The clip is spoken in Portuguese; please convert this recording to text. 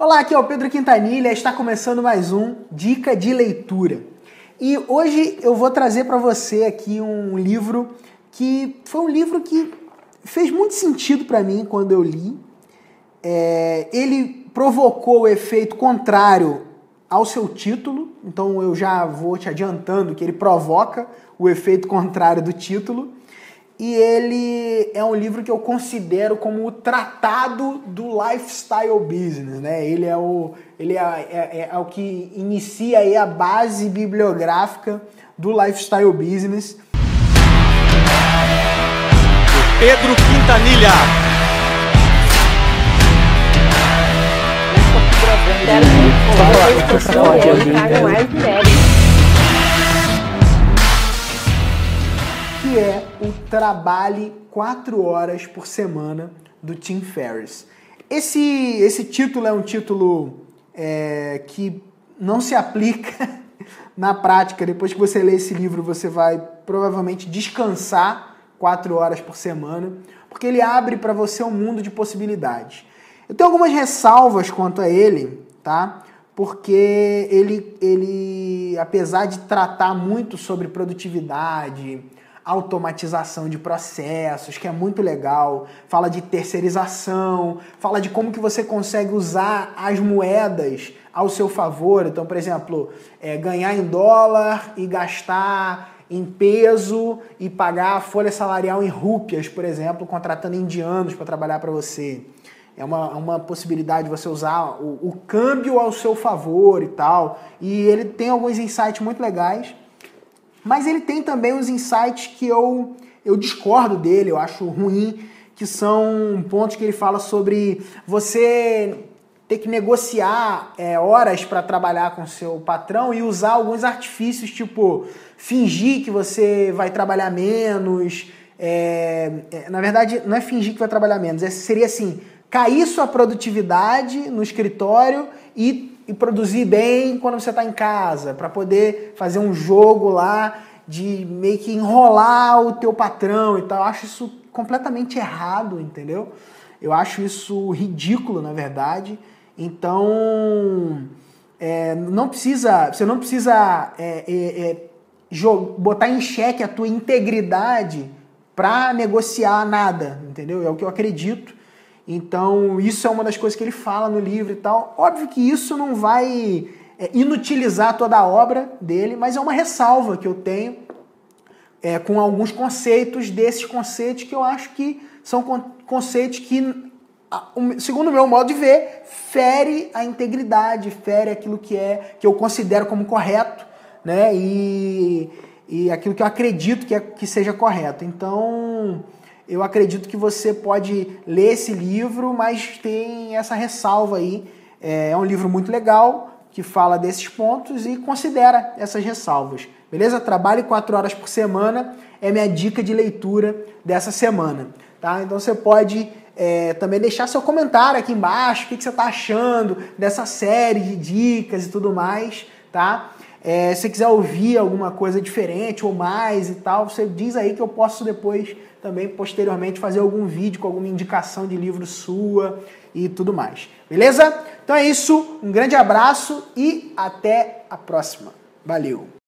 Olá, aqui é o Pedro Quintanilha, está começando mais um Dica de Leitura. E hoje eu vou trazer para você aqui um livro que foi um livro que fez muito sentido para mim quando eu li. É, ele provocou o efeito contrário ao seu título, então eu já vou te adiantando que ele provoca o efeito contrário do título e ele é um livro que eu considero como o tratado do lifestyle business, né? Ele é o, ele é, é, é o que inicia aí a base bibliográfica do lifestyle business. Pedro Quintanilha. que é o Trabalhe 4 Horas por Semana do Tim Ferriss. Esse, esse título é um título é, que não se aplica na prática. Depois que você lê esse livro, você vai provavelmente descansar 4 horas por semana, porque ele abre para você um mundo de possibilidades. Eu tenho algumas ressalvas quanto a ele, tá? Porque ele, ele apesar de tratar muito sobre produtividade, automatização de processos, que é muito legal, fala de terceirização, fala de como que você consegue usar as moedas ao seu favor. Então, por exemplo, é, ganhar em dólar e gastar em peso e pagar a folha salarial em rúpias, por exemplo, contratando indianos para trabalhar para você. É uma, uma possibilidade de você usar o, o câmbio ao seu favor e tal. E ele tem alguns insights muito legais. Mas ele tem também os insights que eu, eu discordo dele, eu acho ruim, que são pontos que ele fala sobre você ter que negociar é, horas para trabalhar com seu patrão e usar alguns artifícios, tipo fingir que você vai trabalhar menos. É, é, na verdade, não é fingir que vai trabalhar menos, é, seria assim: cair sua produtividade no escritório e e produzir bem quando você está em casa, para poder fazer um jogo lá de meio que enrolar o teu patrão e tal. Eu acho isso completamente errado, entendeu? Eu acho isso ridículo, na verdade. Então, é, não precisa, você não precisa é, é, é botar em xeque a tua integridade para negociar nada, entendeu? É o que eu acredito. Então, isso é uma das coisas que ele fala no livro e tal. Óbvio que isso não vai é, inutilizar toda a obra dele, mas é uma ressalva que eu tenho é, com alguns conceitos desses conceitos que eu acho que são conceitos que, segundo o meu modo de ver, fere a integridade, fere aquilo que é que eu considero como correto, né? E, e aquilo que eu acredito que, é, que seja correto. Então, eu acredito que você pode ler esse livro, mas tem essa ressalva aí. É, é um livro muito legal que fala desses pontos e considera essas ressalvas. Beleza? Trabalhe quatro horas por semana é minha dica de leitura dessa semana. Tá? Então você pode é, também deixar seu comentário aqui embaixo, o que, que você está achando dessa série de dicas e tudo mais, tá? É, se você quiser ouvir alguma coisa diferente ou mais e tal, você diz aí que eu posso depois também posteriormente fazer algum vídeo com alguma indicação de livro sua e tudo mais. Beleza? Então é isso, um grande abraço e até a próxima. Valeu!